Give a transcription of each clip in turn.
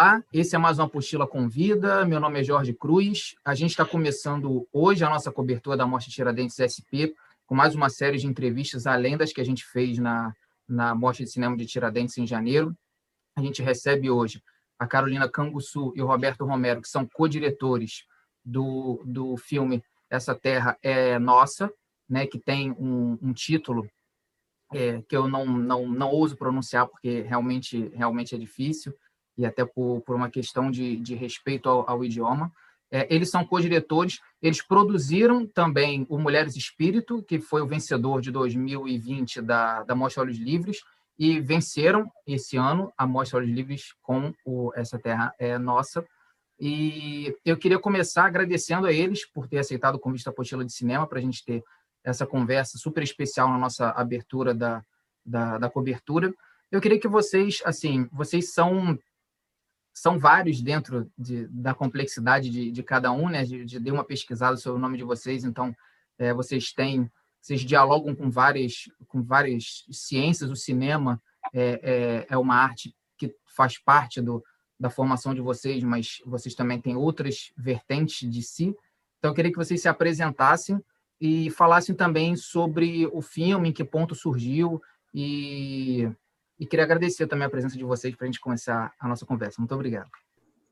Olá, esse é mais uma Apostila Convida. Meu nome é Jorge Cruz. A gente está começando hoje a nossa cobertura da Mostra Tiradentes SP, com mais uma série de entrevistas, além das que a gente fez na, na Mostra de Cinema de Tiradentes em janeiro. A gente recebe hoje a Carolina Canguçu e o Roberto Romero, que são co-diretores do, do filme Essa Terra é Nossa, né, que tem um, um título é, que eu não, não, não ouso pronunciar porque realmente, realmente é difícil, e até por, por uma questão de, de respeito ao, ao idioma. É, eles são co-diretores, eles produziram também o Mulheres Espírito, que foi o vencedor de 2020 da, da Mostra Olhos Livres, e venceram esse ano a Mostra Olhos Livres com o Essa Terra é Nossa. E eu queria começar agradecendo a eles por ter aceitado o convite da Apostila de Cinema para a gente ter essa conversa super especial na nossa abertura da, da, da cobertura. Eu queria que vocês, assim, vocês são são vários dentro de, da complexidade de, de cada um, né? De, de dei uma pesquisada sobre o nome de vocês, então é, vocês têm, vocês dialogam com várias, com várias ciências. O cinema é, é, é uma arte que faz parte do, da formação de vocês, mas vocês também têm outras vertentes de si. Então, eu queria que vocês se apresentassem e falassem também sobre o filme, em que ponto surgiu e e queria agradecer também a presença de vocês para a gente começar a nossa conversa. Muito obrigado.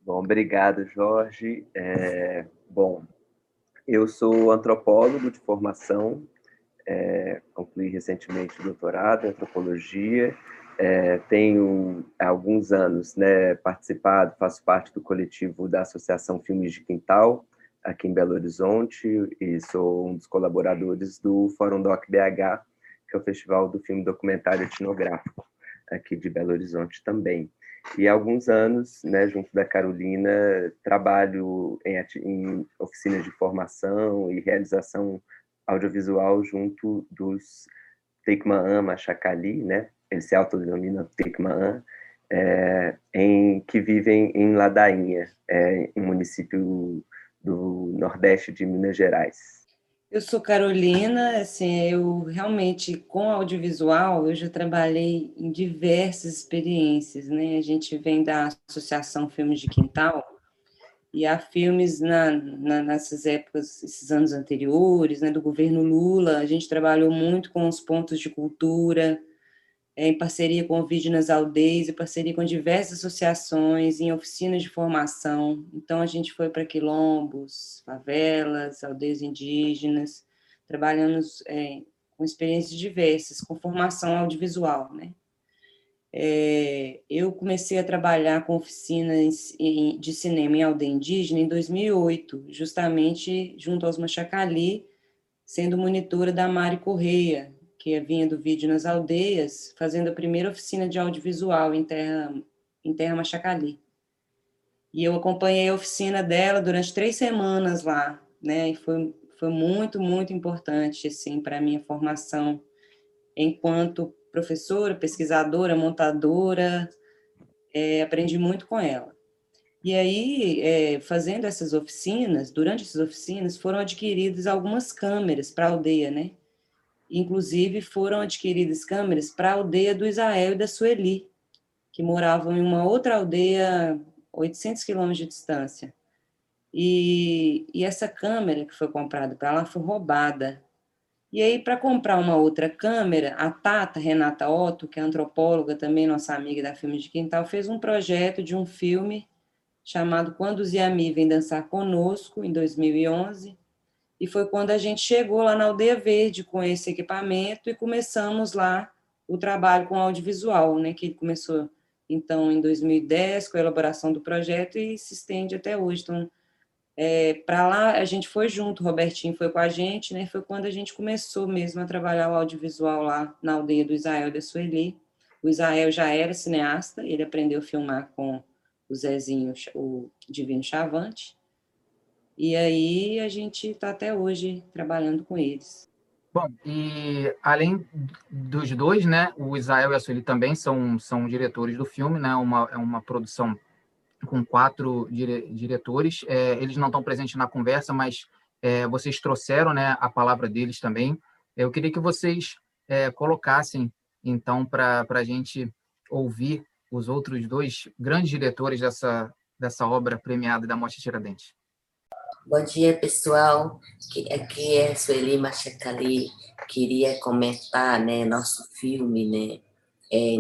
Bom, obrigado, Jorge. É, bom, eu sou antropólogo de formação, é, concluí recentemente o doutorado em antropologia, é, tenho há alguns anos né, participado, faço parte do coletivo da Associação Filmes de Quintal, aqui em Belo Horizonte, e sou um dos colaboradores do Fórum Doc BH, que é o Festival do Filme Documentário Etnográfico aqui de Belo Horizonte também. E há alguns anos, né, junto da Carolina, trabalho em, em oficinas de formação e realização audiovisual junto dos Teikmaan Machacali, né? Eles se autodenominam Teikmaan, é, em, que vivem em Ladainha, é, um município do nordeste de Minas Gerais. Eu sou Carolina, assim, eu realmente com audiovisual eu já trabalhei em diversas experiências, né? A gente vem da Associação Filmes de Quintal e há filmes na, na, nessas épocas, esses anos anteriores, né, do governo Lula, a gente trabalhou muito com os pontos de cultura, em parceria com o Vídeo nas Aldeias, em parceria com diversas associações, em oficinas de formação. Então, a gente foi para quilombos, favelas, aldeias indígenas, trabalhamos é, com experiências diversas, com formação audiovisual, né? É, eu comecei a trabalhar com oficinas de cinema em aldeia indígena em 2008, justamente junto aos Machacali, sendo monitora da Mari Correia, que vinha do vídeo nas aldeias, fazendo a primeira oficina de audiovisual em Terra, em terra Machacali. E eu acompanhei a oficina dela durante três semanas lá, né? E foi, foi muito, muito importante, assim, para a minha formação enquanto professora, pesquisadora, montadora. É, aprendi muito com ela. E aí, é, fazendo essas oficinas, durante essas oficinas, foram adquiridas algumas câmeras para a aldeia, né? Inclusive, foram adquiridas câmeras para a aldeia do Israel e da Sueli, que moravam em uma outra aldeia 800 quilômetros de distância. E, e essa câmera que foi comprada para lá foi roubada. E aí, para comprar uma outra câmera, a Tata Renata Otto, que é antropóloga, também nossa amiga da Filme de Quintal, fez um projeto de um filme chamado Quando os Yami Vêm Dançar Conosco, em 2011, e foi quando a gente chegou lá na Aldeia Verde com esse equipamento e começamos lá o trabalho com audiovisual, né, que ele começou então em 2010 com a elaboração do projeto e se estende até hoje. Então, é, para lá a gente foi junto, o Robertinho foi com a gente, né? Foi quando a gente começou mesmo a trabalhar o audiovisual lá na aldeia do Israel da Sueli. O Israel já era cineasta, ele aprendeu a filmar com o Zezinho, o Divino Chavante, e aí a gente está até hoje trabalhando com eles. Bom, e além dos dois, né, o Israel e a Sueli também são, são diretores do filme, né, uma, é uma produção com quatro dire, diretores. É, eles não estão presentes na conversa, mas é, vocês trouxeram né, a palavra deles também. Eu queria que vocês é, colocassem, então, para a gente ouvir os outros dois grandes diretores dessa, dessa obra premiada da Morte Tiradentes. Bom dia, pessoal. Aqui é Sueli Machacali. Queria comentar, né, nosso filme, né, é,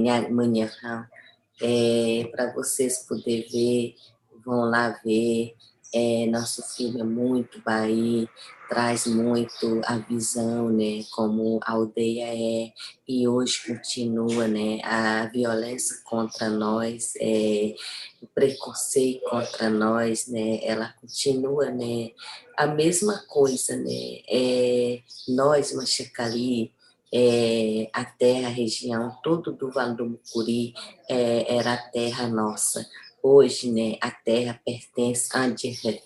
é, para vocês poderem ver, vão lá ver. É, nosso filme é muito Bahia, traz muito a visão, né, como a aldeia é, e hoje continua, né, a violência contra nós, é, o preconceito contra nós, né, ela continua, né, a mesma coisa, né, é, nós, Machacali, é, a terra, a região, todo do Vale do Mucuri é, era a terra nossa. Hoje, né, a terra pertence a Andirre,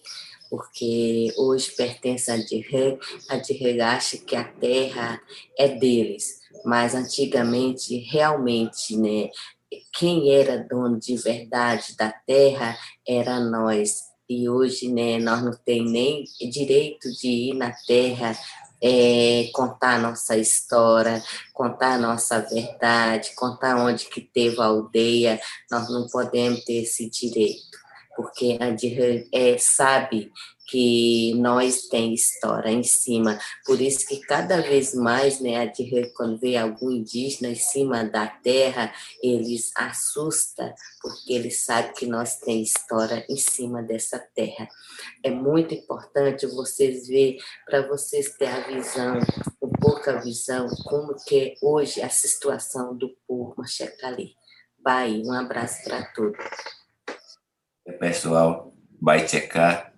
porque hoje pertence a Andirre, a Andirre acha que a terra é deles, mas antigamente, realmente, né, quem era dono de verdade da terra era nós. E hoje, né, nós não temos nem direito de ir na terra é, contar nossa história, contar nossa verdade, contar onde que teve a aldeia, nós não podemos ter esse direito, porque a é, sabe que nós tem história em cima. Por isso que cada vez mais, né, de quando vê algum indígena em cima da terra, eles assusta, porque eles sabem que nós tem história em cima dessa terra. É muito importante vocês ver, para vocês ter a visão, um pouco a visão, como que é hoje a situação do povo Machecali. Bahia, um abraço para todos. Pessoal, vai checar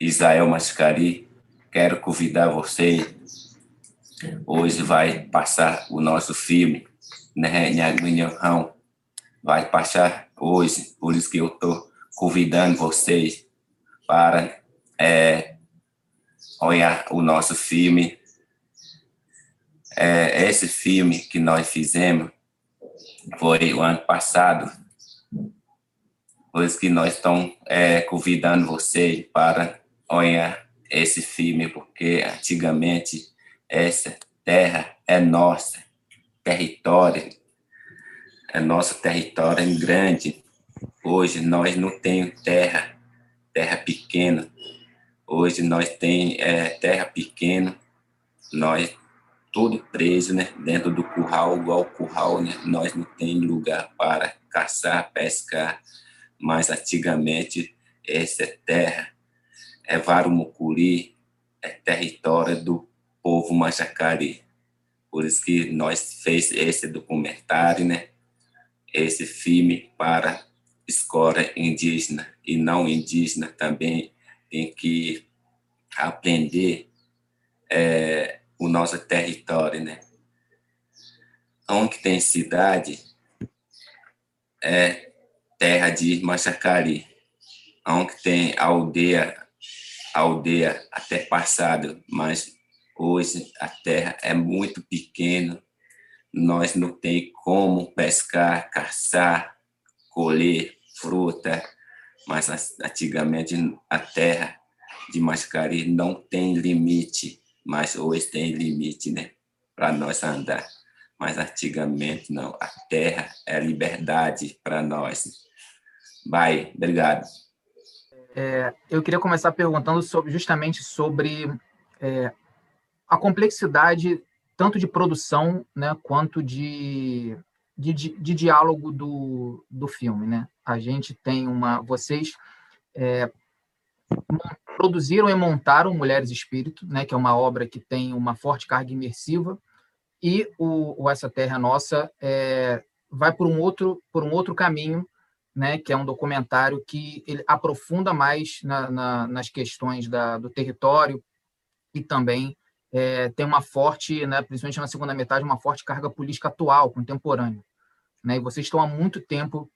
Isael Mascari, quero convidar você. Hoje vai passar o nosso filme, né, Nhagunhão. Vai passar hoje, por isso que eu estou convidando vocês para é, olhar o nosso filme. É, esse filme que nós fizemos foi o ano passado, por isso que nós estamos é, convidando vocês para olha esse filme, porque antigamente essa terra é nossa, território, é nosso território grande. Hoje nós não temos terra, terra pequena. Hoje nós temos é, terra pequena, nós tudo preso, né, dentro do curral, igual curral, né, nós não tem lugar para caçar, pescar, mas antigamente essa terra é Mucuri, é território do povo Machacari. Por isso que nós fez esse documentário, né? Esse filme para escola indígena e não indígena também tem que aprender é, o nosso território, né? Onde tem cidade é terra de Machacari. Onde tem aldeia aldeia até passado, mas hoje a terra é muito pequena, nós não tem como pescar, caçar, colher fruta, mas antigamente a terra de Mascari não tem limite, mas hoje tem limite, né, para nós andar. Mas antigamente não, a terra é liberdade para nós. Vai, obrigado. É, eu queria começar perguntando sobre, justamente sobre é, a complexidade tanto de produção né, quanto de, de, de, diálogo do, do filme. Né? A gente tem uma. Vocês é, produziram e montaram Mulheres Espírito, né, que é uma obra que tem uma forte carga imersiva, e o, o Essa Terra Nossa é, vai por um outro, por um outro caminho né, que é um documentário que ele aprofunda mais na, na, nas questões da, do território e também é, tem uma forte, né, principalmente na segunda metade, uma forte carga política atual, contemporânea. Né? E vocês estão há muito tempo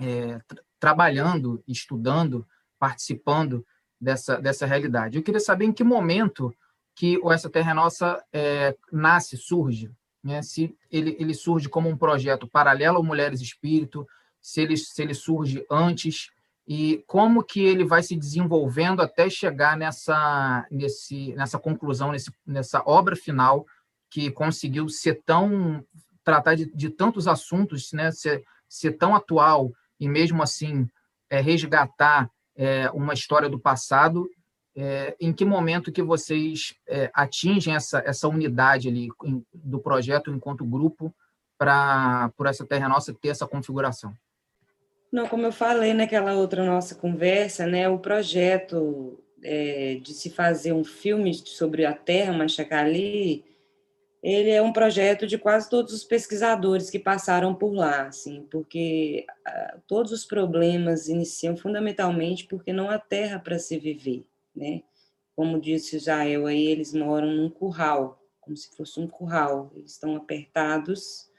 é, tra trabalhando, estudando, participando dessa, dessa realidade. Eu queria saber em que momento que o Essa Terra é Nossa é, nasce, surge, né? se ele, ele surge como um projeto paralelo ao Mulheres Espírito, se ele, se ele surge antes e como que ele vai se desenvolvendo até chegar nessa, nesse, nessa conclusão, nesse, nessa obra final que conseguiu ser tão tratar de, de tantos assuntos, né, ser, ser tão atual e mesmo assim é, resgatar é, uma história do passado, é, em que momento que vocês é, atingem essa, essa unidade ali em, do projeto enquanto grupo para por essa Terra Nossa ter essa configuração? Não, como eu falei naquela outra nossa conversa, né, o projeto é, de se fazer um filme sobre a Terra Machacali, ele é um projeto de quase todos os pesquisadores que passaram por lá, assim, porque ah, todos os problemas iniciam fundamentalmente porque não há terra para se viver, né? Como disse Jael aí, eles moram num curral, como se fosse um curral, eles estão apertados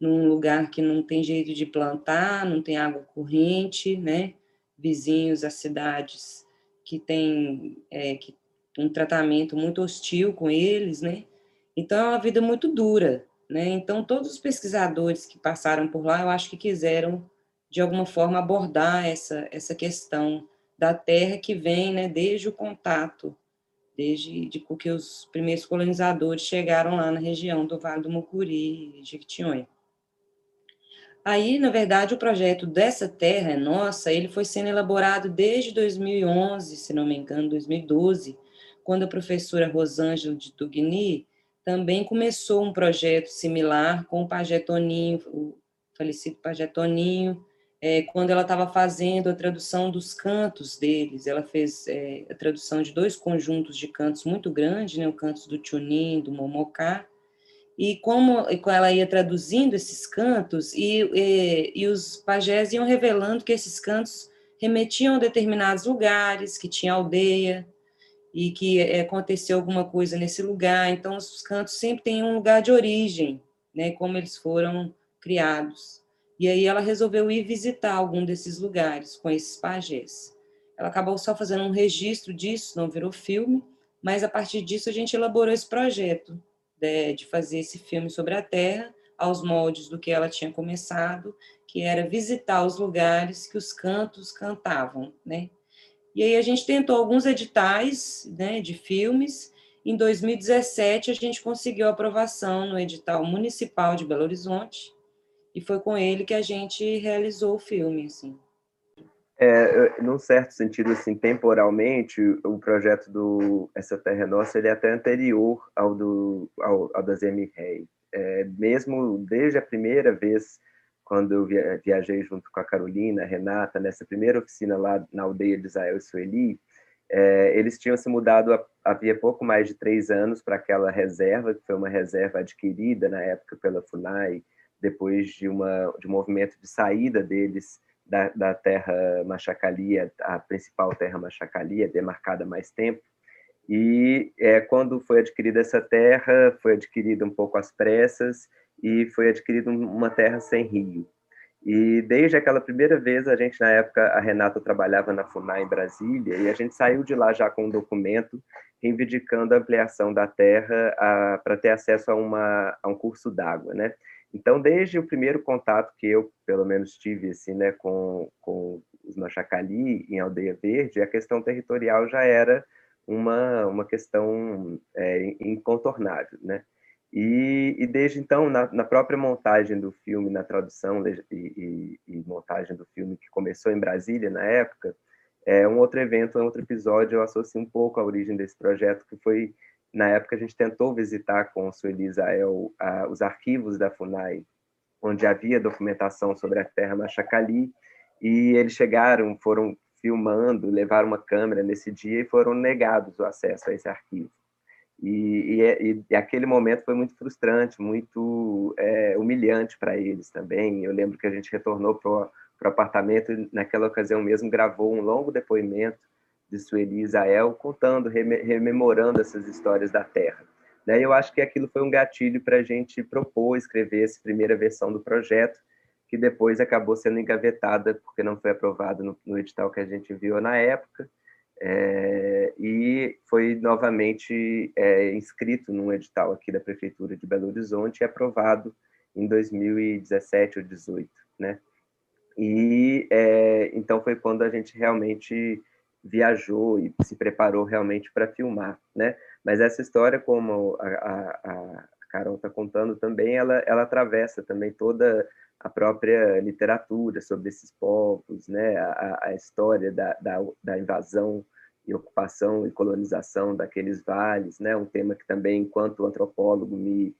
num lugar que não tem jeito de plantar, não tem água corrente, né? Vizinhos às cidades que têm é, que, um tratamento muito hostil com eles, né? Então, é uma vida muito dura, né? Então, todos os pesquisadores que passaram por lá, eu acho que quiseram, de alguma forma, abordar essa, essa questão da terra que vem, né, desde o contato, desde de que os primeiros colonizadores chegaram lá na região do Vale do Mucuri e Jequitinhonha. Aí, na verdade, o projeto dessa terra nossa, ele foi sendo elaborado desde 2011, se não me engano, 2012, quando a professora Rosângela de Tugni também começou um projeto similar com o Pajé Toninho, o falecido Pajé Toninho, é, quando ela estava fazendo a tradução dos cantos deles. Ela fez é, a tradução de dois conjuntos de cantos muito grandes, né, o cantos do Chunin, do Momocá, e como ela ia traduzindo esses cantos, e, e, e os pajés iam revelando que esses cantos remetiam a determinados lugares, que tinha aldeia, e que é, aconteceu alguma coisa nesse lugar. Então, os cantos sempre têm um lugar de origem, né, como eles foram criados. E aí ela resolveu ir visitar algum desses lugares com esses pajés. Ela acabou só fazendo um registro disso, não virou filme, mas a partir disso a gente elaborou esse projeto de, né, de fazer esse filme sobre a Terra, aos moldes do que ela tinha começado, que era visitar os lugares que os cantos cantavam, né? E aí a gente tentou alguns editais né, de filmes. Em 2017, a gente conseguiu aprovação no edital municipal de Belo Horizonte, e foi com ele que a gente realizou o filme. Assim. É, num certo sentido, assim, temporalmente, o projeto do Essa Terra é Nossa ele é até anterior ao, do, ao, ao das M-Rei. É, mesmo desde a primeira vez quando eu viajei junto com a Carolina, a Renata, nessa primeira oficina lá na aldeia de Israel e Sueli, é, eles tinham se mudado havia pouco mais de três anos para aquela reserva, que foi uma reserva adquirida na época pela FUNAI, depois de, uma, de um movimento de saída deles da, da terra Machacalia, a principal terra Machacalia, demarcada há mais tempo. E é, quando foi adquirida essa terra, foi adquirida um pouco às pressas, e foi adquirido uma terra sem rio. E desde aquela primeira vez, a gente, na época, a Renata trabalhava na FUNAI em Brasília, e a gente saiu de lá já com um documento reivindicando a ampliação da terra para ter acesso a, uma, a um curso d'água, né? Então, desde o primeiro contato que eu, pelo menos, tive assim, né, com, com os Machacali em Aldeia Verde, a questão territorial já era uma, uma questão é, incontornável, né? E, e, desde então, na, na, própria montagem do filme, na tradução e, e, e, montagem do filme que começou em Brasília na época, é um outro evento, um outro episódio, eu associo um pouco a origem desse projeto, que foi, na época, a gente tentou visitar com o Sueli Israel os arquivos da FUNAI, onde havia documentação sobre a terra Machacali, e eles chegaram, foram filmando, levaram uma câmera nesse dia e foram negados o acesso a esse arquivo. E, e, é, e, aquele momento foi muito frustrante, muito é, humilhante para eles também. Eu lembro que a gente retornou para o apartamento e, naquela ocasião mesmo, gravou um longo depoimento de Sueli Isael, contando, rememorando essas histórias da Terra. Né? Eu acho que aquilo foi um gatilho para a gente propor escrever essa primeira versão do projeto, que depois acabou sendo engavetada, porque não foi aprovado no, no edital que a gente viu na época é, e foi novamente é, inscrito num edital aqui da Prefeitura de Belo Horizonte e aprovado em 2017 ou 2018, né? E é, então foi quando a gente realmente viajou e se preparou realmente para filmar, né? Mas essa história, como a, a, a Carol está contando também, ela, ela atravessa também toda a própria literatura sobre esses povos, né, a, a história da, da, da, invasão e ocupação e colonização daqueles vales, né, um tema que também, enquanto antropólogo, me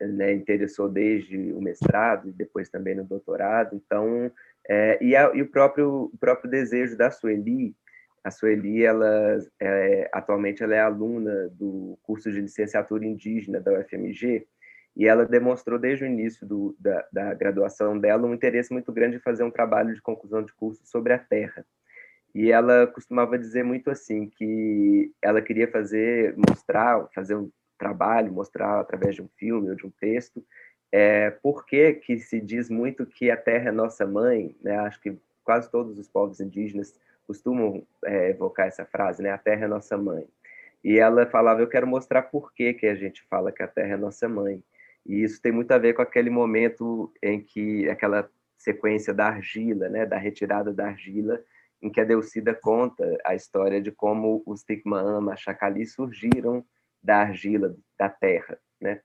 né, interessou desde o mestrado e depois também no doutorado. Então, é, e, a, e, o próprio o próprio desejo da Sueli, a Sueli, ela é, atualmente ela é aluna do curso de licenciatura indígena da UFMG e ela demonstrou desde o início do, da, da, graduação dela um interesse muito grande em fazer um trabalho de conclusão de curso sobre a Terra. E ela costumava dizer muito assim que ela queria fazer, mostrar, fazer um trabalho, mostrar através de um filme ou de um texto, é, por que, que se diz muito que a Terra é nossa mãe, né? Acho que quase todos os povos indígenas costumam é, evocar essa frase, né? A Terra é nossa mãe. E ela falava, eu quero mostrar por que, que a gente fala que a Terra é nossa mãe. E isso tem muito a ver com aquele momento em que aquela sequência da argila, né, da retirada da argila, em que a Deucida conta a história de como os Tikmaama, Chacali surgiram da argila, da terra, né?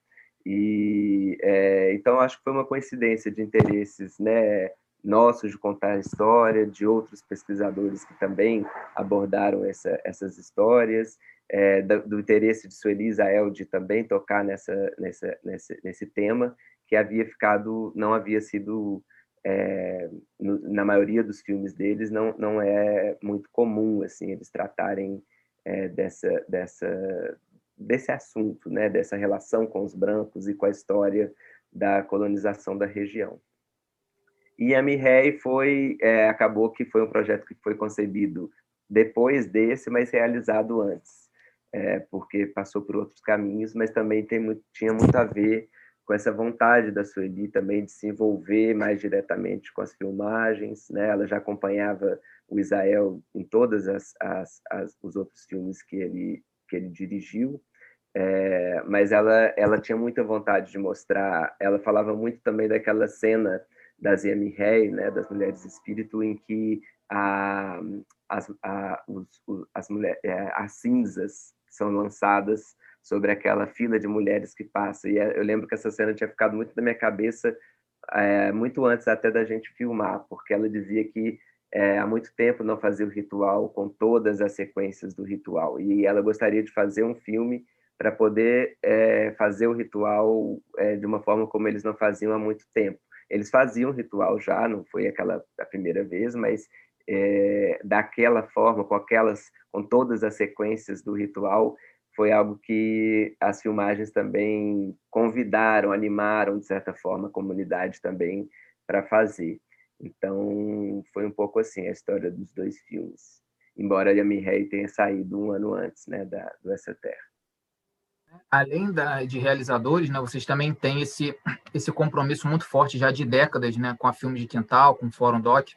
E é, então acho que foi uma coincidência de interesses, né, nossos de contar a história, de outros pesquisadores que também abordaram essa, essas histórias é, do, do, interesse de Sueli Israel de também tocar nessa, nessa, nesse, nesse tema, que havia ficado, não havia sido, é, no, na maioria dos filmes deles, não, não é muito comum assim eles tratarem é, dessa, dessa, desse assunto, né, dessa relação com os brancos e com a história da colonização da região. E a Mirrey foi, é, acabou que foi um projeto que foi concebido depois desse, mas realizado antes é, porque passou por outros caminhos, mas também tem muito, tinha muito a ver com essa vontade da Sueli também de se envolver mais diretamente com as filmagens, né? Ela já acompanhava o Israel em todas as, as, as os outros filmes que ele que ele dirigiu, é, mas ela ela tinha muita vontade de mostrar. Ela falava muito também daquela cena das Rei, né? Das mulheres espírito, em que a, as, a, os, as, mulheres, é, as cinzas são lançadas sobre aquela fila de mulheres que passa. E é, eu lembro que essa cena tinha ficado muito na minha cabeça, é, muito antes até da gente filmar, porque ela dizia que é, há muito tempo não fazia o ritual com todas as sequências do ritual. E ela gostaria de fazer um filme para poder é, fazer o ritual é, de uma forma como eles não faziam há muito tempo. Eles faziam ritual já, não foi aquela a primeira vez, mas é, daquela forma, com aquelas, com todas as sequências do ritual, foi algo que as filmagens também convidaram, animaram de certa forma a comunidade também para fazer. Então foi um pouco assim a história dos dois filmes, embora Yami Rei tenha saído um ano antes, né, da, do Essa Terra. Além da, de realizadores, né, vocês também têm esse esse compromisso muito forte já de décadas, né, com a filme de quintal, com o Fórum Doc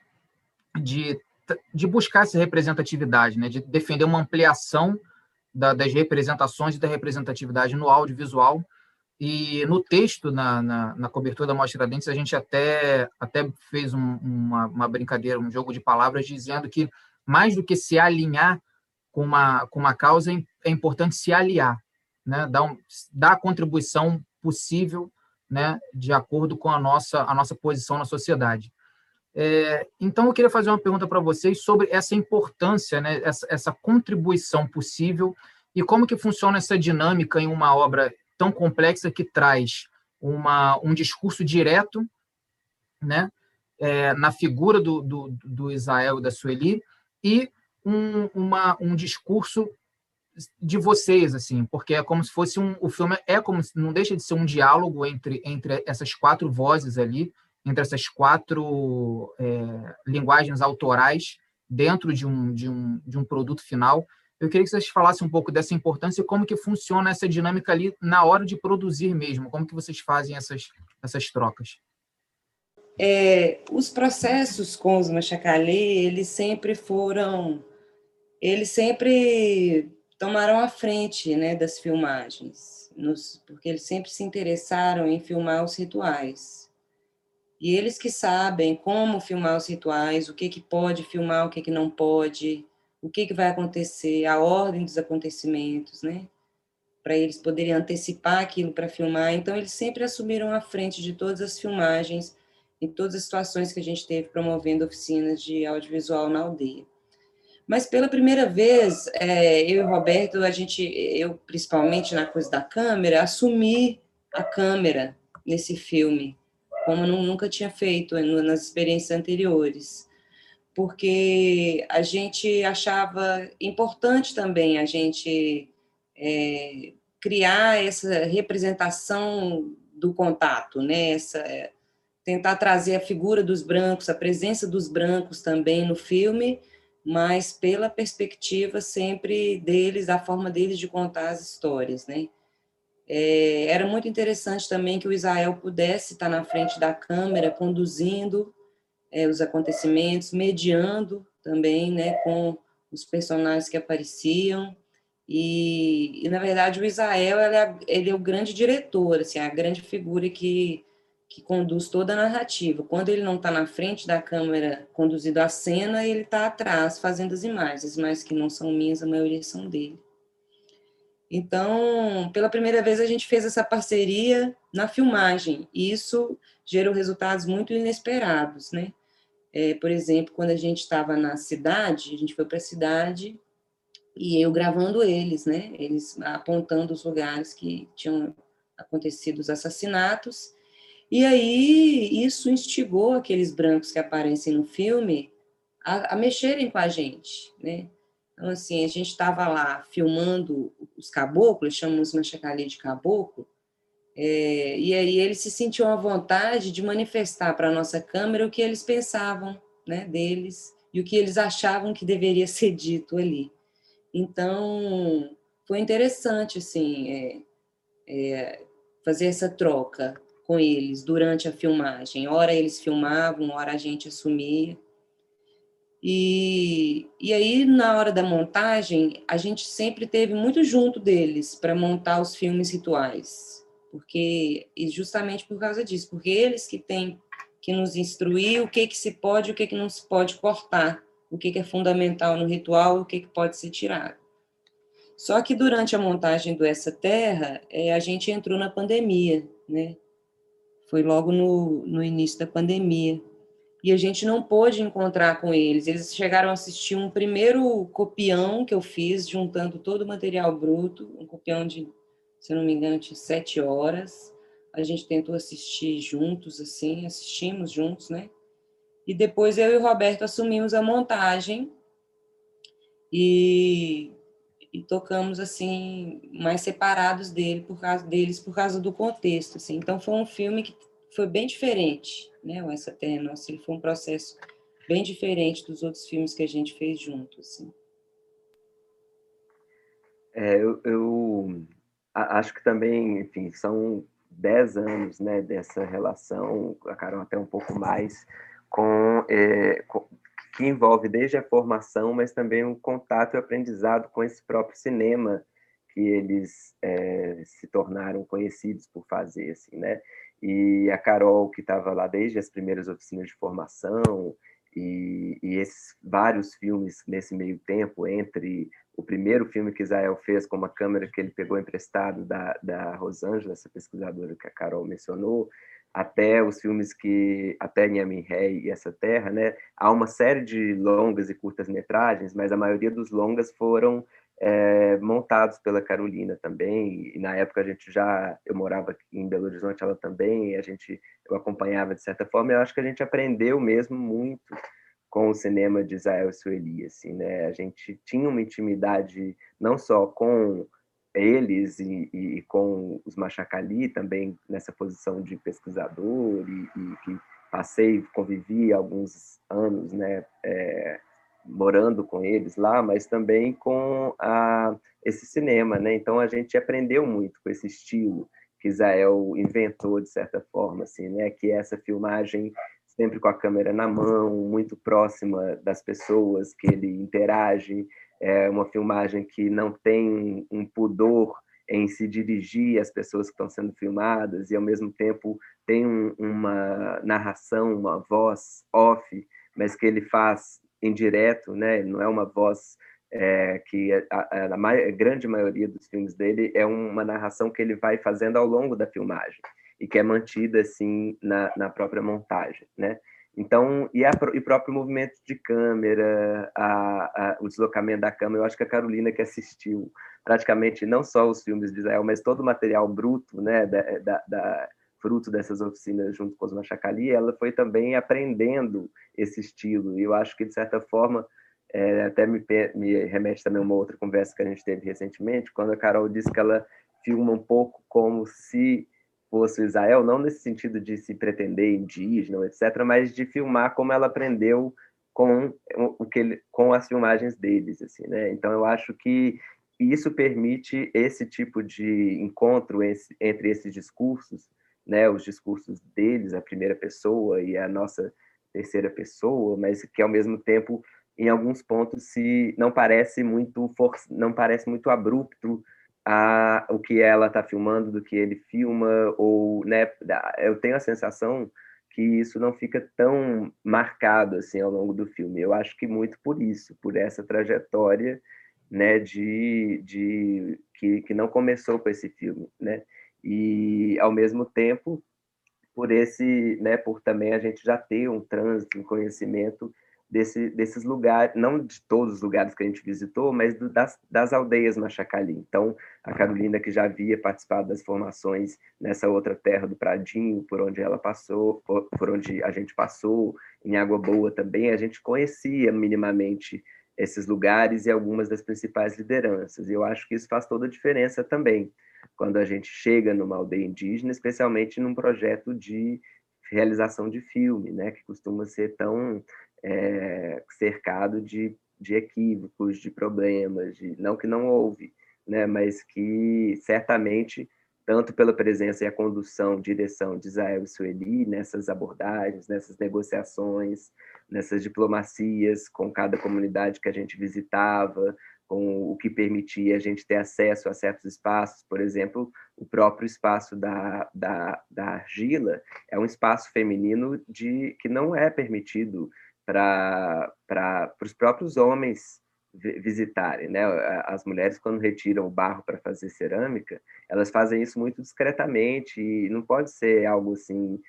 de, de buscar essa representatividade, né, de defender uma ampliação da, das representações e da representatividade no audiovisual. E no texto, na, na, na cobertura da Mostra Dentes, a gente até, até fez um, uma, uma brincadeira, um jogo de palavras, dizendo que mais do que se alinhar com uma, com uma causa, é importante se aliar, né? dar, um, dar a contribuição possível né? de acordo com a nossa, a nossa posição na sociedade. É, então, eu queria fazer uma pergunta para vocês sobre essa importância, né, essa, essa, contribuição possível e como que funciona essa dinâmica em uma obra tão complexa que traz uma, um discurso direto né, é, na figura do, do, do, Israel e da Sueli e um, uma, um discurso de vocês, assim, porque é como se fosse um, o filme é como não deixa de ser um diálogo entre, entre essas quatro vozes ali, entre essas quatro é, linguagens autorais dentro de um, de, um, de um produto final. Eu queria que vocês falassem um pouco dessa importância e como que funciona essa dinâmica ali na hora de produzir mesmo, como que vocês fazem essas, essas trocas. É, os processos com os Machacalê, eles sempre foram, eles sempre tomaram a frente né, das filmagens, nos, porque eles sempre se interessaram em filmar os rituais. E eles que sabem como filmar os rituais, o que, que pode filmar, o que, que não pode, o que, que vai acontecer, a ordem dos acontecimentos, né? Para eles poderem antecipar aquilo para filmar. Então, eles sempre assumiram a frente de todas as filmagens em todas as situações que a gente teve promovendo oficinas de audiovisual na aldeia. Mas pela primeira vez, é, eu e Roberto, a gente, eu principalmente na coisa da câmera, assumi a câmera nesse filme, como eu nunca tinha feito nas experiências anteriores, porque a gente achava importante também a gente é, criar essa representação do contato, né? Essa, tentar trazer a figura dos brancos, a presença dos brancos também no filme, mas pela perspectiva sempre deles, a forma deles de contar as histórias, né? É, era muito interessante também que o Israel pudesse estar na frente da câmera, conduzindo é, os acontecimentos, mediando também, né, com os personagens que apareciam. E, e na verdade, o Israel ele é, ele é o grande diretor, assim, a grande figura que que conduz toda a narrativa. Quando ele não está na frente da câmera conduzindo a cena, ele está atrás fazendo as imagens, as imagens que não são minhas, a maioria são dele. Então, pela primeira vez a gente fez essa parceria na filmagem, e isso gerou resultados muito inesperados, né? É, por exemplo, quando a gente estava na cidade, a gente foi para a cidade e eu gravando eles, né? Eles apontando os lugares que tinham acontecido os assassinatos e aí isso instigou aqueles brancos que aparecem no filme a, a mexerem com a gente, né? Então, assim, a gente estava lá filmando os caboclos, chamamos Machacali de caboclo, é, e aí eles se sentiam à vontade de manifestar para a nossa câmera o que eles pensavam né, deles e o que eles achavam que deveria ser dito ali. Então, foi interessante, assim, é, é, fazer essa troca com eles durante a filmagem. Ora eles filmavam, ora a gente assumia. E, e aí, na hora da montagem, a gente sempre teve muito junto deles para montar os filmes rituais. Porque, e justamente por causa disso, porque eles que têm que nos instruir o que, que se pode e o que, que não se pode cortar, o que, que é fundamental no ritual e o que, que pode ser tirado. Só que durante a montagem do Essa Terra, é, a gente entrou na pandemia, né? Foi logo no, no início da pandemia. E a gente não pôde encontrar com eles. Eles chegaram a assistir um primeiro copião que eu fiz, juntando todo o material bruto, um copião de, se não me engano, de sete horas. A gente tentou assistir juntos, assim, assistimos juntos, né? E depois eu e o Roberto assumimos a montagem e, e tocamos assim mais separados dele por causa deles por causa do contexto assim. Então foi um filme que foi bem diferente né o essa terra nossa. Foi um processo bem diferente dos outros filmes que a gente fez junto assim. É, eu, eu acho que também enfim são dez anos né dessa relação a Carol até um pouco mais com, é, com que envolve desde a formação, mas também um contato e aprendizado com esse próprio cinema que eles é, se tornaram conhecidos por fazer, assim, né? E a Carol, que estava lá desde as primeiras oficinas de formação, e, e, esses vários filmes nesse meio tempo, entre o primeiro filme que Israel fez com uma câmera que ele pegou emprestado da, da Rosângela, essa pesquisadora que a Carol mencionou, até os filmes que até Nhamin Rei e essa terra, né? Há uma série de longas e curtas metragens, mas a maioria dos longas foram é, montados pela Carolina também. E na época a gente já eu morava em Belo Horizonte, ela também. a gente eu acompanhava de certa forma. Eu acho que a gente aprendeu mesmo muito com o cinema de Israel Sueli, assim, né? A gente tinha uma intimidade não só com eles e, e, com os Machacali também nessa posição de pesquisador e, e que passei, convivi alguns anos, né, é, morando com eles lá, mas também com a, esse cinema, né? Então a gente aprendeu muito com esse estilo que Israel inventou de certa forma, assim, né? Que é essa filmagem sempre com a câmera na mão, muito próxima das pessoas que ele interage, é uma filmagem que não tem um pudor em se dirigir às pessoas que estão sendo filmadas e ao mesmo tempo tem um, uma narração, uma voz off, mas que ele faz em né? Não é uma voz é, que a, a, a, grande maioria dos filmes dele é uma narração que ele vai fazendo ao longo da filmagem e que é mantida assim na, na própria montagem, né? Então, e, a, e o próprio movimento de câmera, a, a, o deslocamento da câmera, eu acho que a Carolina que assistiu praticamente não só os filmes de Israel, mas todo o material bruto, né, da, da, da fruto dessas oficinas junto com os Machacali, ela foi também aprendendo esse estilo. E eu acho que, de certa forma, é, até me, me remete também a uma outra conversa que a gente teve recentemente, quando a Carol disse que ela filma um pouco como se fosse Israel, não nesse sentido de se pretender indígena, etc., mas de filmar como ela aprendeu com o que ele, com as filmagens deles, assim, né? Então eu acho que isso permite esse tipo de encontro entre esses discursos, né? Os discursos deles, a primeira pessoa e a nossa terceira pessoa, mas que ao mesmo tempo em alguns pontos se não parece muito for, não parece muito abrupto a o que ela está filmando do que ele filma ou né eu tenho a sensação que isso não fica tão marcado assim ao longo do filme. Eu acho que muito por isso por essa trajetória né de, de que, que não começou com esse filme né? E ao mesmo tempo por esse né por também a gente já ter um trânsito um conhecimento desse, desses lugares, não de todos os lugares que a gente visitou, mas do, das, das aldeias Machacali. Então, a Carolina, que já havia participado das formações nessa outra terra do Pradinho, por onde ela passou, por, por onde a gente passou, em Água Boa também, a gente conhecia minimamente esses lugares e algumas das principais lideranças. E eu acho que isso faz toda a diferença também, quando a gente chega numa aldeia indígena, especialmente num projeto de realização de filme, né, que costuma ser tão é, cercado de, de equívocos, de problemas, de, não que não houve, né, mas que certamente, tanto pela presença e a condução, direção de Israel e Sueli nessas abordagens, nessas negociações, nessas diplomacias com cada comunidade que a gente visitava, com o que permitia a gente ter acesso a certos espaços, por exemplo, o próprio espaço da, da, da argila é um espaço feminino de que não é permitido para os próprios homens visitarem, né? As mulheres quando retiram o barro para fazer cerâmica, elas fazem isso muito discretamente e não pode ser algo assim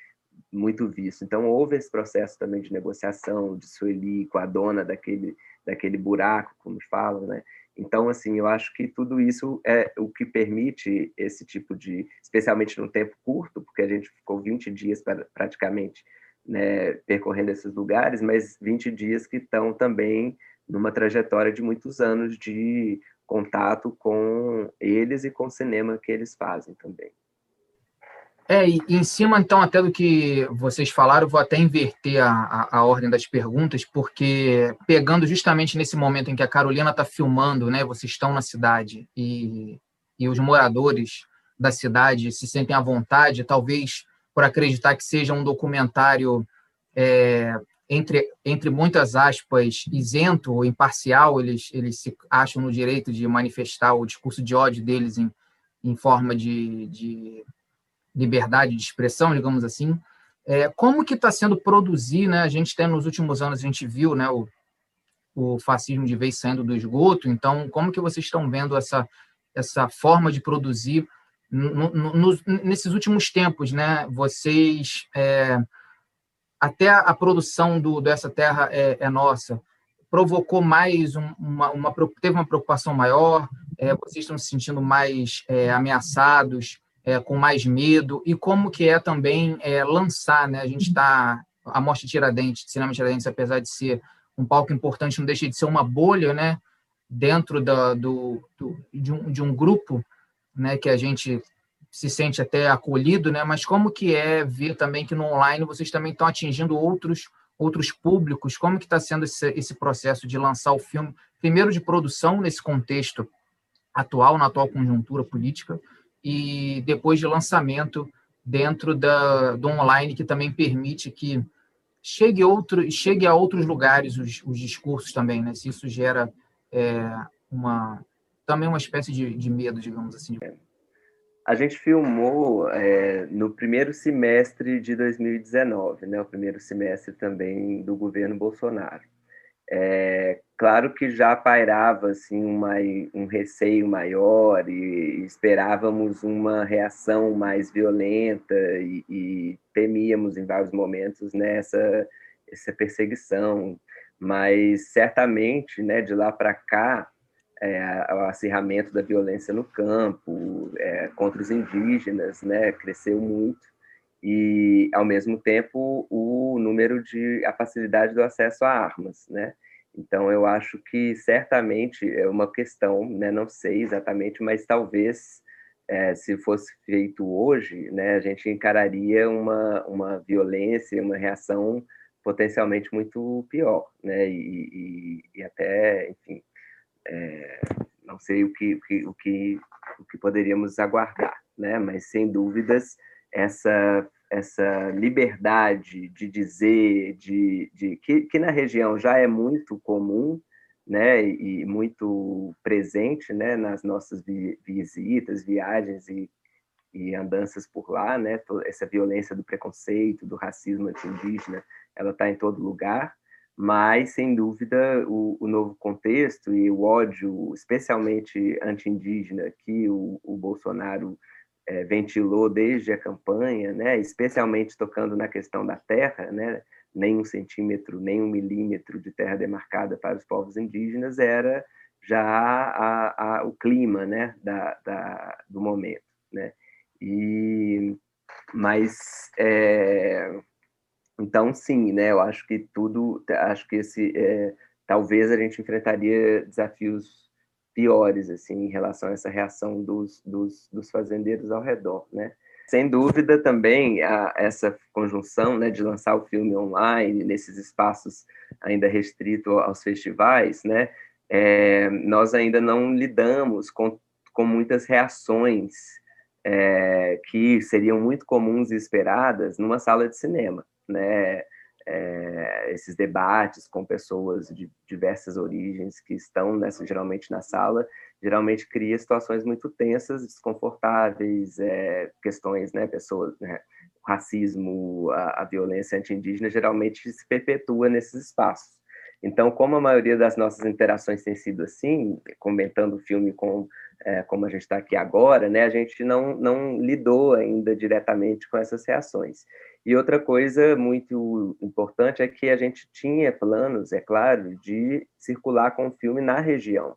muito visto. Então houve esse processo também de negociação de Sueli com a dona daquele daquele buraco, como falam, né? Então assim, eu acho que tudo isso é o que permite esse tipo de, especialmente num tempo curto, porque a gente ficou 20 dias pra, praticamente né, percorrendo esses lugares, mas 20 dias que estão também numa trajetória de muitos anos de contato com eles e com o cinema que eles fazem também. É, e em cima, então, até do que vocês falaram, vou até inverter a, a, a, ordem das perguntas, porque pegando justamente nesse momento em que a Carolina está filmando, né, vocês estão na cidade e, e os moradores da cidade se sentem à vontade, talvez por acreditar que seja um documentário, é, entre, entre muitas aspas, isento ou imparcial, eles, eles se acham no direito de manifestar o discurso de ódio deles em, em forma de, de liberdade de expressão, digamos assim. É, como que está sendo produzir, né? A gente tem nos últimos anos a gente viu, né, o, o fascismo de vez saindo do esgoto. Então, como que vocês estão vendo essa essa forma de produzir nesses últimos tempos, né, vocês é, até a produção do dessa terra é, é nossa provocou mais uma, uma, teve uma preocupação maior, é, vocês estão se sentindo mais é, ameaçados, é, com mais medo e como que é também é, lançar, né? A gente está a Morte Tiradentes, Cinema Tiradentes, apesar de ser um palco importante, não deixa de ser uma bolha, né? Dentro da, do, do de, um, de um grupo né, que a gente se sente até acolhido, né? Mas como que é ver também que no online vocês também estão atingindo outros outros públicos? Como que está sendo esse, esse processo de lançar o filme, primeiro de produção nesse contexto atual, na atual conjuntura política, e depois de lançamento dentro da, do online, que também permite que chegue, outro, chegue a outros lugares os, os discursos também, né? Se isso gera é, uma também uma espécie de, de medo, digamos assim. A gente filmou é, no primeiro semestre de 2019, né? O primeiro semestre também do governo Bolsonaro. É, claro que já pairava assim uma, um receio maior e esperávamos uma reação mais violenta e, e temíamos em vários momentos nessa né, essa perseguição, mas certamente, né, de lá para cá, é, acirramento da violência no campo é, contra os indígenas, né, cresceu muito e ao mesmo tempo o número de a facilidade do acesso a armas, né? Então eu acho que certamente é uma questão, né? Não sei exatamente, mas talvez é, se fosse feito hoje, né? A gente encararia uma uma violência, uma reação potencialmente muito pior, né? E, e, e até, enfim, é, não sei o que, o que o que o que poderíamos aguardar, né? Mas sem dúvidas essa essa liberdade de dizer, de, de que, que, na região já é muito comum, né, e muito presente, né, nas nossas vi, visitas, viagens e, e andanças por lá, né, essa violência do preconceito, do racismo anti-indígena, ela está em todo lugar, mas sem dúvida o, o, novo contexto e o ódio, especialmente anti-indígena, que o, o Bolsonaro é, ventilou desde a campanha, né, especialmente tocando na questão da terra, né, nem um centímetro, nem um milímetro de terra demarcada para os povos indígenas era já a, a, o clima né, da, da, do momento. Né? E, mas, é, então, sim, né, eu acho que tudo, acho que esse, é, talvez a gente enfrentaria desafios piores assim em relação a essa reação dos, dos, dos fazendeiros ao redor, né? Sem dúvida também a, essa conjunção né, de lançar o filme online nesses espaços ainda restrito aos festivais, né? É, nós ainda não lidamos com, com muitas reações é, que seriam muito comuns e esperadas numa sala de cinema, né? é, esses debates com pessoas de diversas origens que estão nessa, geralmente na sala, geralmente cria situações muito tensas, desconfortáveis, é, questões, né, pessoas, né, o racismo, a, a violência anti-indígena geralmente se perpetua nesses espaços. Então, como a maioria das nossas interações tem sido assim, comentando o filme com, é, como a gente está aqui agora, né, a gente não, não lidou ainda diretamente com essas reações. E outra coisa muito importante é que a gente tinha planos, é claro, de circular com o filme na região.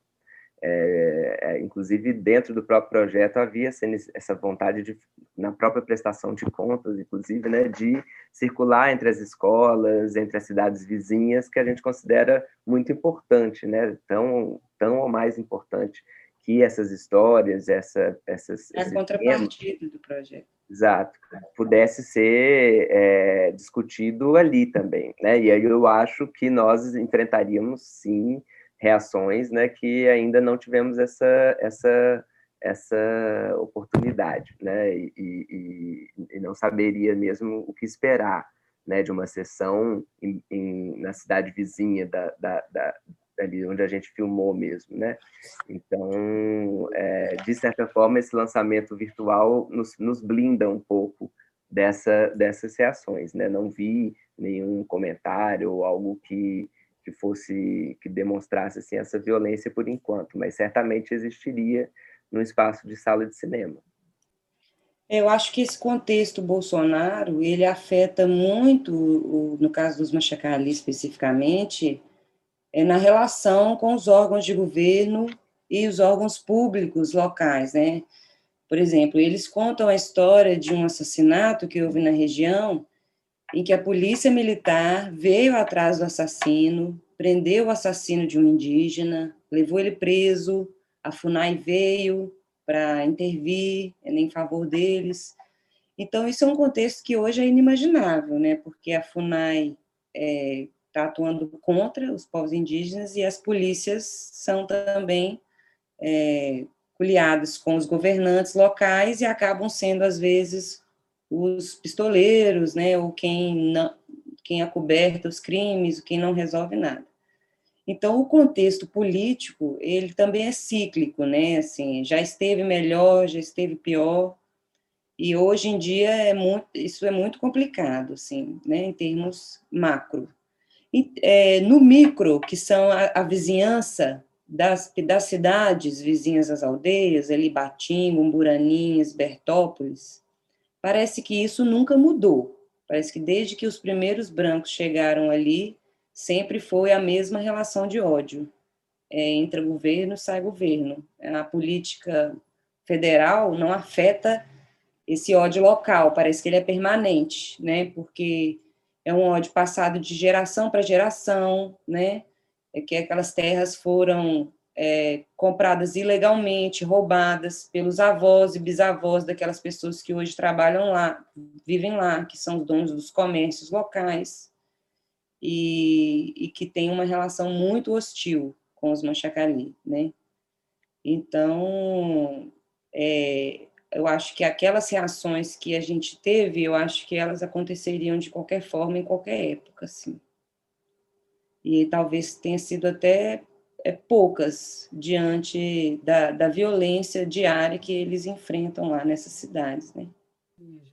É, é, inclusive, dentro do próprio projeto, havia essa vontade de, na própria prestação de contas, inclusive, né, de circular entre as escolas, entre as cidades vizinhas, que a gente considera muito importante, né, tão, tão ou mais importante que essas histórias, essa, essas... É a contrapartida do projeto. Exato, pudesse ser é, discutido ali também, né? E aí eu acho que nós enfrentaríamos sim reações, né? Que ainda não tivemos essa essa essa oportunidade, né? E, e, e não saberia mesmo o que esperar, né? De uma sessão em, em, na cidade vizinha da, da, da ali onde a gente filmou mesmo, né? Então, é, de certa forma, esse lançamento virtual nos, nos blinda um pouco dessa, dessas reações, né? Não vi nenhum comentário ou algo que, que fosse, que demonstrasse, assim, essa violência por enquanto, mas certamente existiria no espaço de sala de cinema. Eu acho que esse contexto Bolsonaro, ele afeta muito, no caso dos Machacali especificamente, é, na relação com os órgãos de governo e os órgãos públicos locais, né? Por exemplo, eles contam a história de um assassinato que houve na região, em que a polícia militar veio atrás do assassino, prendeu o assassino de um indígena, levou ele preso, a FUNAI veio para intervir em favor deles. Então, isso é um contexto que hoje é inimaginável, né? Porque a FUNAI é, está atuando contra os povos indígenas e as polícias são também é, com os governantes locais e acabam sendo, às vezes, os pistoleiros, né, ou quem, não, quem acoberta os crimes, quem não resolve nada. Então, o contexto político, ele também é cíclico, né, assim, já esteve melhor, já esteve pior, e hoje em dia é muito, isso é muito complicado, assim, né, em termos macro. É, no micro, que são a, a vizinhança das, das cidades vizinhas às aldeias, ali Batim, Umburaninhas, Bertópolis, parece que isso nunca mudou. Parece que desde que os primeiros brancos chegaram ali, sempre foi a mesma relação de ódio. É, entra governo, sai governo. A política federal não afeta esse ódio local, parece que ele é permanente, né? Porque é um ódio passado de geração para geração, né? É que aquelas terras foram é, compradas ilegalmente, roubadas pelos avós e bisavós daquelas pessoas que hoje trabalham lá, vivem lá, que são os donos dos comércios locais e, e que tem uma relação muito hostil com os Machacali, né? Então, é, eu acho que aquelas reações que a gente teve, eu acho que elas aconteceriam de qualquer forma, em qualquer época, assim. E talvez tenha sido até é, poucas diante da, da violência diária que eles enfrentam lá nessas cidades, né?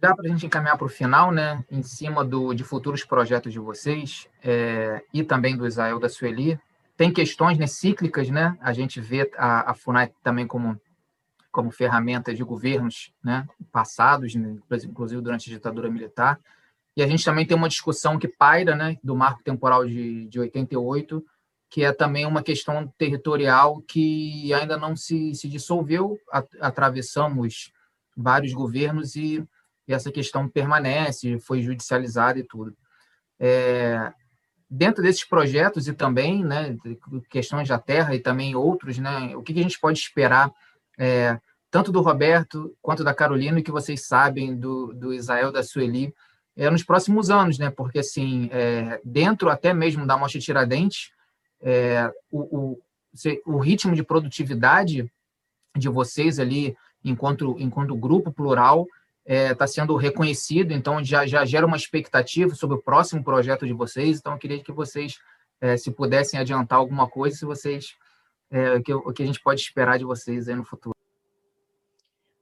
Já para a gente encaminhar para o final, né, em cima do, de futuros projetos de vocês é, e também do Israel da Sueli, tem questões né, cíclicas, né? A gente vê a, a FUNAI também como como ferramenta de governos né, passados, né, inclusive durante a ditadura militar. E a gente também tem uma discussão que paira né, do marco temporal de, de 88, que é também uma questão territorial que ainda não se, se dissolveu. Atravessamos vários governos e, e essa questão permanece, foi judicializada e tudo. É, dentro desses projetos e também né, questões da terra e também outros, né, o que a gente pode esperar é, tanto do Roberto quanto da Carolina, e que vocês sabem do, do Israel, da Sueli, é, nos próximos anos, né? Porque, assim, é, dentro até mesmo da Mostra Tiradentes, é, o, o, o ritmo de produtividade de vocês ali, enquanto, enquanto grupo plural, está é, sendo reconhecido, então já, já gera uma expectativa sobre o próximo projeto de vocês. Então, eu queria que vocês, é, se pudessem adiantar alguma coisa, se vocês, é, o, que, o que a gente pode esperar de vocês aí no futuro.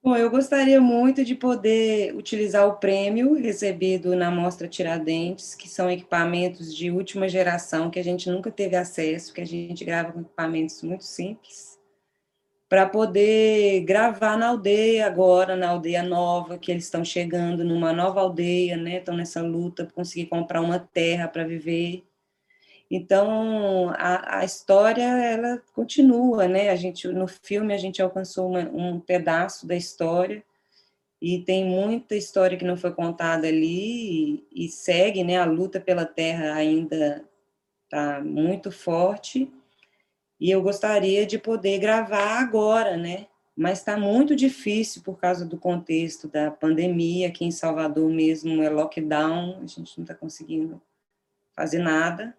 Bom, eu gostaria muito de poder utilizar o prêmio recebido na Mostra Tiradentes, que são equipamentos de última geração que a gente nunca teve acesso, que a gente grava com equipamentos muito simples, para poder gravar na aldeia agora, na aldeia nova, que eles estão chegando numa nova aldeia, né? Estão nessa luta para conseguir comprar uma terra para viver. Então, a, a, história, ela continua, né? A gente, no filme, a gente alcançou uma, um pedaço da história e tem muita história que não foi contada ali e, e segue, né? A luta pela terra ainda está muito forte e eu gostaria de poder gravar agora, né? Mas está muito difícil por causa do contexto da pandemia. Aqui em Salvador mesmo é lockdown, a gente não está conseguindo fazer nada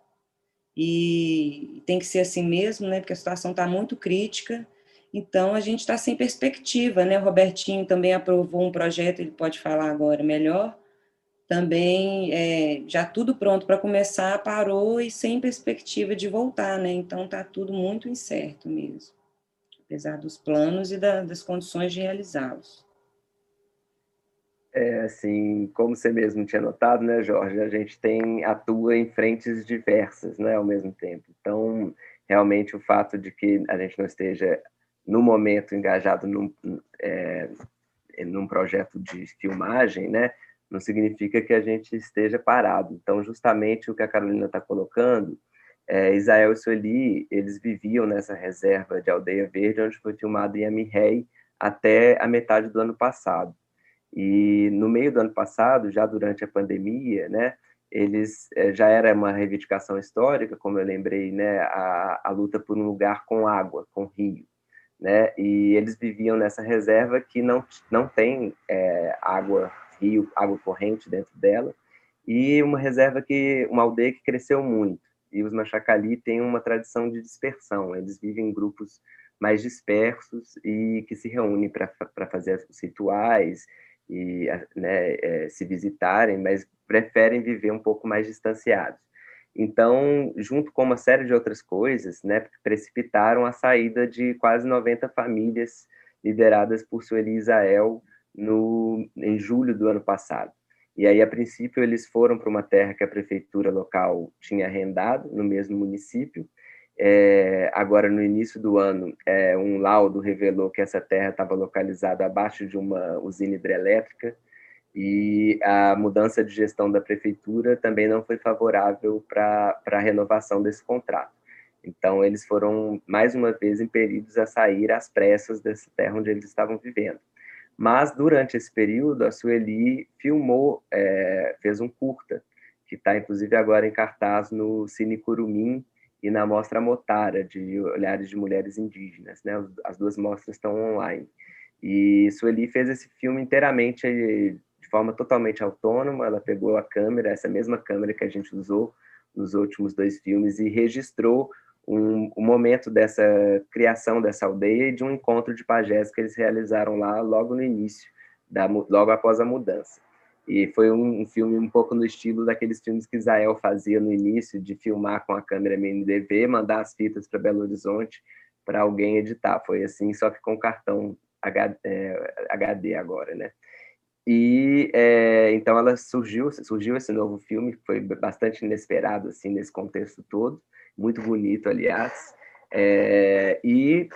e tem que ser assim mesmo, né? Porque a situação está muito crítica. Então a gente está sem perspectiva, né? O Robertinho também aprovou um projeto, ele pode falar agora melhor. Também é, já tudo pronto para começar, parou e sem perspectiva de voltar, né? Então está tudo muito incerto mesmo, apesar dos planos e da, das condições de realizá-los. É, assim, como você mesmo tinha notado, né, Jorge, a gente tem atua em frentes diversas, né, ao mesmo tempo. Então, realmente o fato de que a gente não esteja no momento engajado num, é, num projeto de filmagem, né, não significa que a gente esteja parado. Então, justamente o que a Carolina está colocando, é, Israel e Sueli, eles viviam nessa reserva de Aldeia Verde, onde foi filmado Yami Rei até a metade do ano passado. E no meio do ano passado, já durante a pandemia, né, eles eh, já era uma reivindicação histórica, como eu lembrei, né, a, a luta por um lugar com água, com rio, né, e eles viviam nessa reserva que não não tem é, água rio, água corrente dentro dela, e uma reserva que uma aldeia que cresceu muito. E os Machacali têm uma tradição de dispersão, eles vivem em grupos mais dispersos e que se reúnem para fazer os rituais e né, é, se visitarem, mas preferem viver um pouco mais distanciados. Então, junto com uma série de outras coisas, né, precipitaram a saída de quase 90 famílias lideradas por Sueli Isael no, em julho do ano passado. E aí, a princípio, eles foram para uma terra que a prefeitura local tinha arrendado, no mesmo município. É, agora, no início do ano, é, um laudo revelou que essa terra estava localizada abaixo de uma usina hidrelétrica e a mudança de gestão da prefeitura também não foi favorável para a renovação desse contrato. Então, eles foram, mais uma vez, impedidos a sair às pressas dessa terra onde eles estavam vivendo. Mas, durante esse período, a Sueli filmou, é, fez um curta, que está, inclusive, agora em cartaz no Cine Curumim e na Mostra Motara, de Olhares de Mulheres Indígenas. Né? As duas mostras estão online. E Sueli fez esse filme inteiramente de forma totalmente autônoma. Ela pegou a câmera, essa mesma câmera que a gente usou nos últimos dois filmes, e registrou um, um, momento dessa criação dessa aldeia e de um encontro de pajés que eles realizaram lá logo no início, da, logo após a mudança. E foi um, um, filme um pouco no estilo daqueles filmes que Israel fazia no início, de filmar com a câmera MNDV, mandar as fitas para Belo Horizonte para alguém editar. Foi assim, só que com cartão HD, é, agora, né? E é, então ela surgiu, surgiu esse novo filme, foi bastante inesperado assim nesse contexto todo muito bonito, aliás. É, e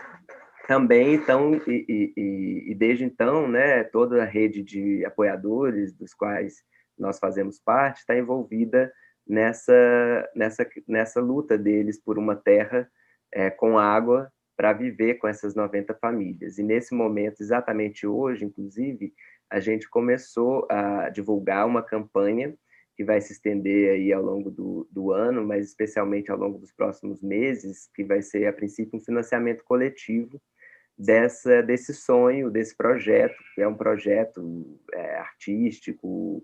também, então, e, e, e, desde então, né, toda a rede de apoiadores, dos quais nós fazemos parte, está envolvida nessa, nessa, nessa luta deles por uma terra é, com água para viver com essas 90 famílias. E nesse momento, exatamente hoje, inclusive, a gente começou a divulgar uma campanha que vai se estender aí ao longo do, do ano, mas especialmente ao longo dos próximos meses, que vai ser, a princípio, um financiamento coletivo dessa, desse sonho, desse projeto, que é um projeto é, artístico,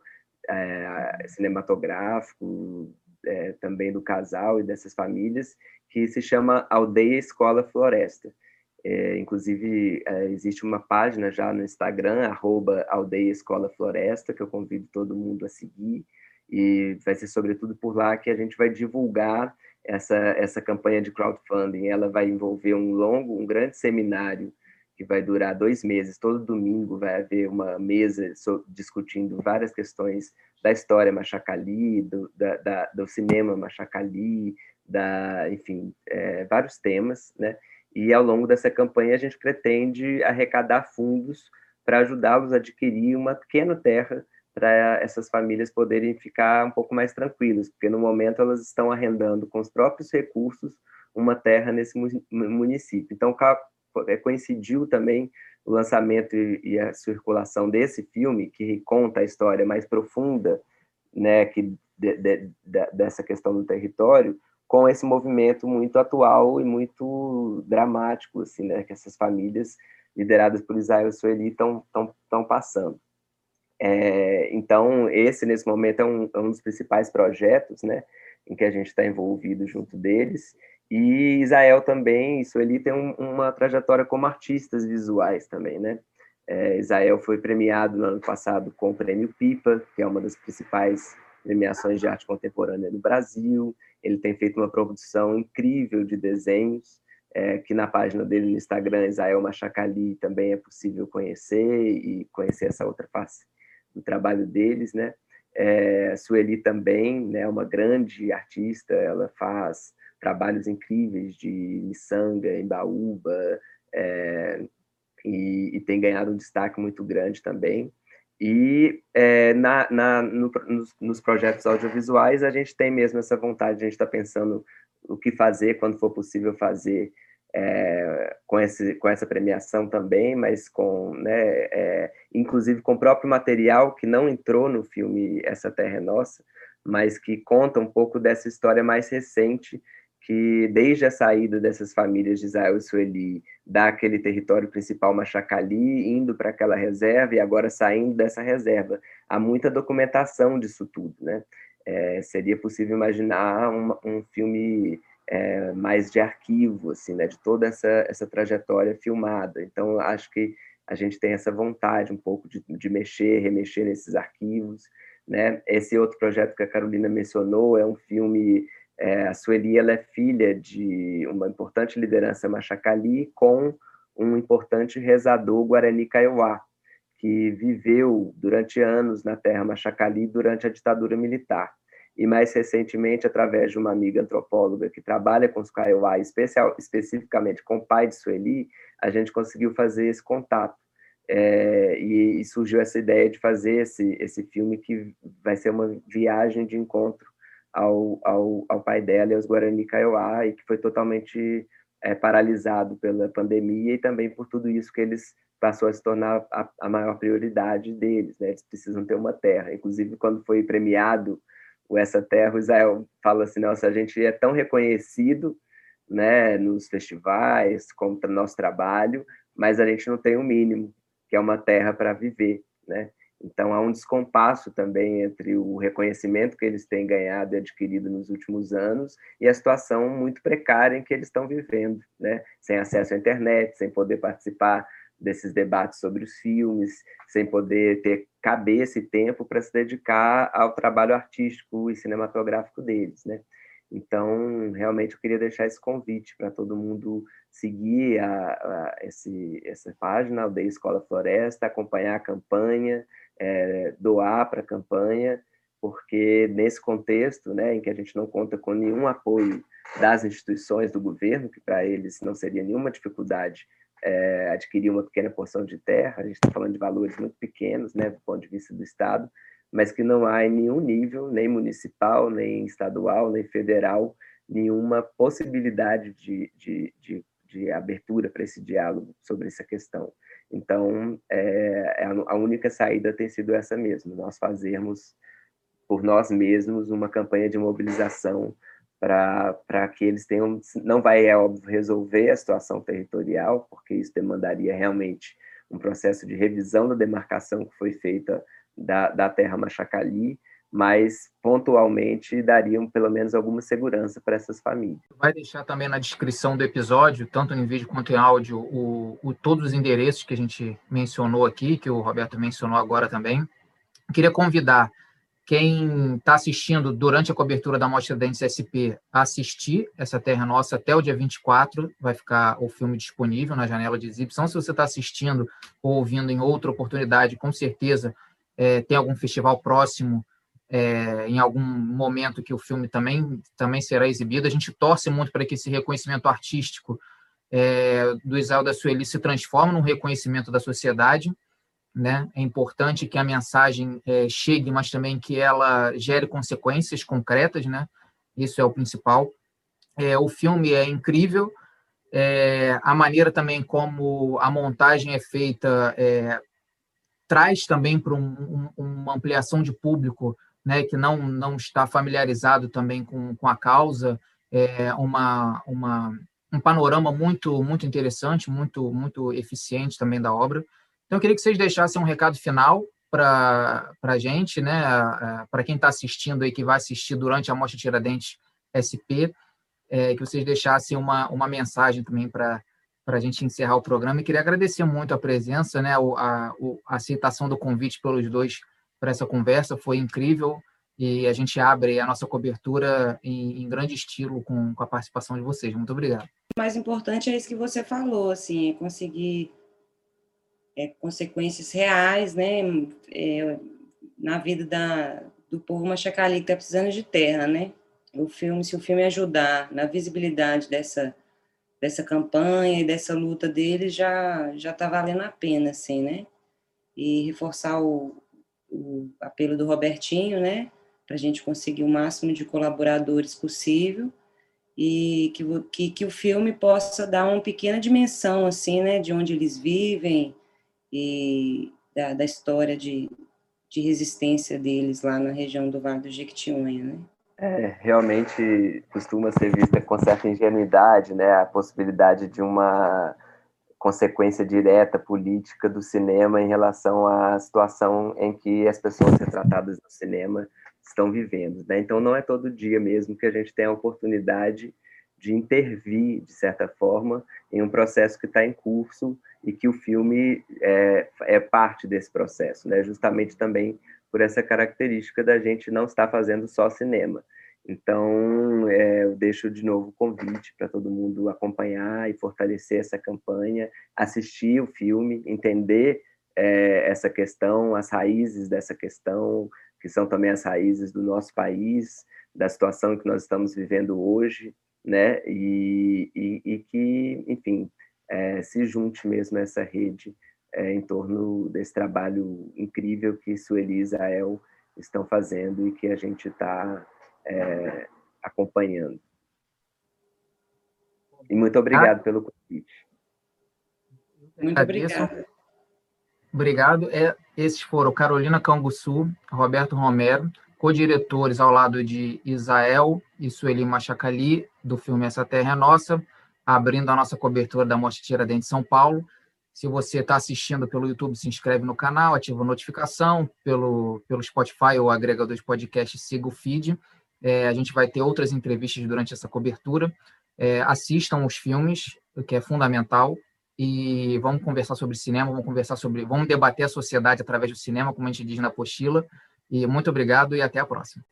é, cinematográfico, é, também do casal e dessas famílias, que se chama Aldeia Escola Floresta. É, inclusive, é, existe uma página já no Instagram, arroba Aldeia Escola Floresta, que eu convido todo mundo a seguir, e vai ser sobretudo por lá que a gente vai divulgar essa, essa campanha de crowdfunding. Ela vai envolver um longo, um grande seminário que vai durar dois meses. Todo domingo vai haver uma mesa discutindo várias questões da história Machacali, do, da, da, do cinema Machacali, da, enfim, é, vários temas, né? E ao longo dessa campanha a gente pretende arrecadar fundos para ajudá-los a adquirir uma pequena terra para essas famílias poderem ficar um pouco mais tranquilas, porque no momento elas estão arrendando com os próprios recursos uma terra nesse município. Então, é, coincidiu também o lançamento e a circulação desse filme, que conta a história mais profunda né, que de, de, de, dessa questão do território, com esse movimento muito atual e muito dramático, assim, né, que essas famílias lideradas por Israel Sueli estão passando. É, então, esse, nesse momento, é um, é um, dos principais projetos né, em que a gente está envolvido junto deles. E Israel também, Sueli tem um, uma trajetória como artistas visuais também, né? É, Israel foi premiado no ano passado com o Prêmio Pipa, que é uma das principais premiações de arte contemporânea no Brasil. Ele tem feito uma produção incrível de desenhos, é, que na página dele no Instagram, Israel Machacali, também é possível conhecer e conhecer essa outra face do trabalho deles, né? É, Sueli também, né, uma grande artista, ela faz trabalhos incríveis de miçanga, embaúba, é, e, e, tem ganhado um destaque muito grande também. E é, na, na no, nos, nos, projetos audiovisuais a gente tem mesmo essa vontade, a gente está pensando o que fazer quando for possível fazer é, com, esse, com essa premiação também, mas com, né, é, inclusive com o próprio material que não entrou no filme Essa Terra é Nossa, mas que conta um pouco dessa história mais recente, que desde a saída dessas famílias de Israel e Sueli daquele território principal Machacali, indo para aquela reserva e agora saindo dessa reserva, há muita documentação disso tudo, né? É, seria possível imaginar um, um filme é, mais de arquivo, assim, né, de toda essa, essa trajetória filmada. Então, acho que a gente tem essa vontade um pouco de, de mexer, remexer nesses arquivos, né? Esse outro projeto que a Carolina mencionou é um filme, é, a Sueli, ela é filha de uma importante liderança machacali com um importante rezador Guarani Kaiowá, que viveu durante anos na terra Machacali durante a ditadura militar. E mais recentemente, através de uma amiga antropóloga que trabalha com os Kaiowá, especial, especificamente com o pai de Sueli, a gente conseguiu fazer esse contato. É, e, e, surgiu essa ideia de fazer esse, esse filme que vai ser uma viagem de encontro ao, ao, ao pai dela e aos Guarani Kaiowá, e que foi totalmente é, paralisado pela pandemia e também por tudo isso que eles passou a se tornar a, a maior prioridade deles, né? Eles precisam ter uma terra. Inclusive, quando foi premiado o Essa Terra, o Israel fala assim, nossa, a gente é tão reconhecido, né, nos festivais, como no nosso trabalho, mas a gente não tem o um mínimo, que é uma terra para viver, né? Então, há um descompasso também entre o reconhecimento que eles têm ganhado e adquirido nos últimos anos e a situação muito precária em que eles estão vivendo, né? sem acesso à internet, sem poder participar desses debates sobre os filmes, sem poder ter cabeça e tempo para se dedicar ao trabalho artístico e cinematográfico deles. Né? Então, realmente, eu queria deixar esse convite para todo mundo seguir a, a, esse, essa página, Aldeia Escola Floresta, acompanhar a campanha, é, doar para a campanha, porque nesse contexto, né, em que a gente não conta com nenhum apoio das instituições do governo, que para eles não seria nenhuma dificuldade é, adquirir uma pequena porção de terra, a gente está falando de valores muito pequenos, né, do ponto de vista do Estado, mas que não há em nenhum nível, nem municipal, nem estadual, nem federal, nenhuma possibilidade de, de, de, de abertura para esse diálogo sobre essa questão. Então, é, é a única saída tem sido essa mesmo, nós fazermos por nós mesmos uma campanha de mobilização para que eles tenham, não vai, é óbvio, resolver a situação territorial, porque isso demandaria realmente um processo de revisão da demarcação que foi feita da, da terra Machacali, mas pontualmente dariam pelo menos alguma segurança para essas famílias. Vai deixar também na descrição do episódio, tanto em vídeo quanto em áudio, o, o todos os endereços que a gente mencionou aqui, que o Roberto mencionou agora também. queria convidar quem está assistindo durante a cobertura da Mostra Dentes SP a assistir essa Terra Nossa até o dia 24, vai ficar o filme disponível na janela de exibição. Se você está assistindo ou ouvindo em outra oportunidade, com certeza é, tem algum festival próximo é, em algum momento que o filme também, também será exibido. A gente torce muito para que esse reconhecimento artístico é, do Israel da Sueli se transforme num reconhecimento da sociedade. Né? É importante que a mensagem é, chegue, mas também que ela gere consequências concretas. Né? Isso é o principal. É, o filme é incrível. É, a maneira também como a montagem é feita é, traz também para um, um, uma ampliação de público né, que não, não está familiarizado também com, com a causa, é uma, uma, um panorama muito, muito interessante, muito, muito eficiente também da obra. Então, eu queria que vocês deixassem um recado final para a gente, né, para quem está assistindo aí, que vai assistir durante a Mostra Tiradentes SP, é, que vocês deixassem uma, uma mensagem também para para a gente encerrar o programa. E queria agradecer muito a presença, né, a, a, a aceitação do convite pelos dois para essa conversa, foi incrível e a gente abre a nossa cobertura em, em grande estilo com, com, a participação de vocês. Muito obrigado. O mais importante é isso que você falou, assim, é conseguir é, consequências reais, né, é, na vida da, do povo machacali que está precisando de terra, né? O filme, se o filme ajudar na visibilidade dessa dessa campanha e dessa luta deles, já já está valendo a pena, assim, né? E reforçar o, o apelo do Robertinho, né, para a gente conseguir o máximo de colaboradores possível e que, que, que o filme possa dar uma pequena dimensão, assim, né, de onde eles vivem e da, da história de, de resistência deles lá na região do Vale do Jequitinhonha, né. É, realmente costuma ser vista com certa ingenuidade, né, a possibilidade de uma consequência direta política do cinema em relação à situação em que as pessoas retratadas no cinema estão vivendo. Né? Então, não é todo dia mesmo que a gente tem a oportunidade de intervir, de certa forma, em um processo que está em curso e que o filme é, é parte desse processo, né? justamente também por essa característica da gente não estar fazendo só cinema. Então, é, eu deixo de novo o convite para todo mundo acompanhar e fortalecer essa campanha, assistir o filme, entender é, essa questão, as raízes dessa questão, que são também as raízes do nosso país, da situação que nós estamos vivendo hoje, né? E, e, e que, enfim, é, se junte mesmo essa rede é, em torno desse trabalho incrível que Sueli e Israel estão fazendo e que a gente está é, acompanhando. E muito obrigado ah. pelo convite. Muito obrigado. Obrigado. É, esses foram Carolina Canguçu, Roberto Romero, co-diretores ao lado de Isael e Sueli Machacali, do filme Essa Terra é Nossa, abrindo a nossa cobertura da Mostra Tiradentes São Paulo. Se você está assistindo pelo YouTube, se inscreve no canal, ativa a notificação, pelo, pelo Spotify ou agregador de podcast, siga o feed. É, a gente vai ter outras entrevistas durante essa cobertura. É, assistam os filmes, o que é fundamental, e vamos conversar sobre cinema, vamos conversar sobre, vamos debater a sociedade através do cinema, como a gente diz na apostila. E muito obrigado e até a próxima.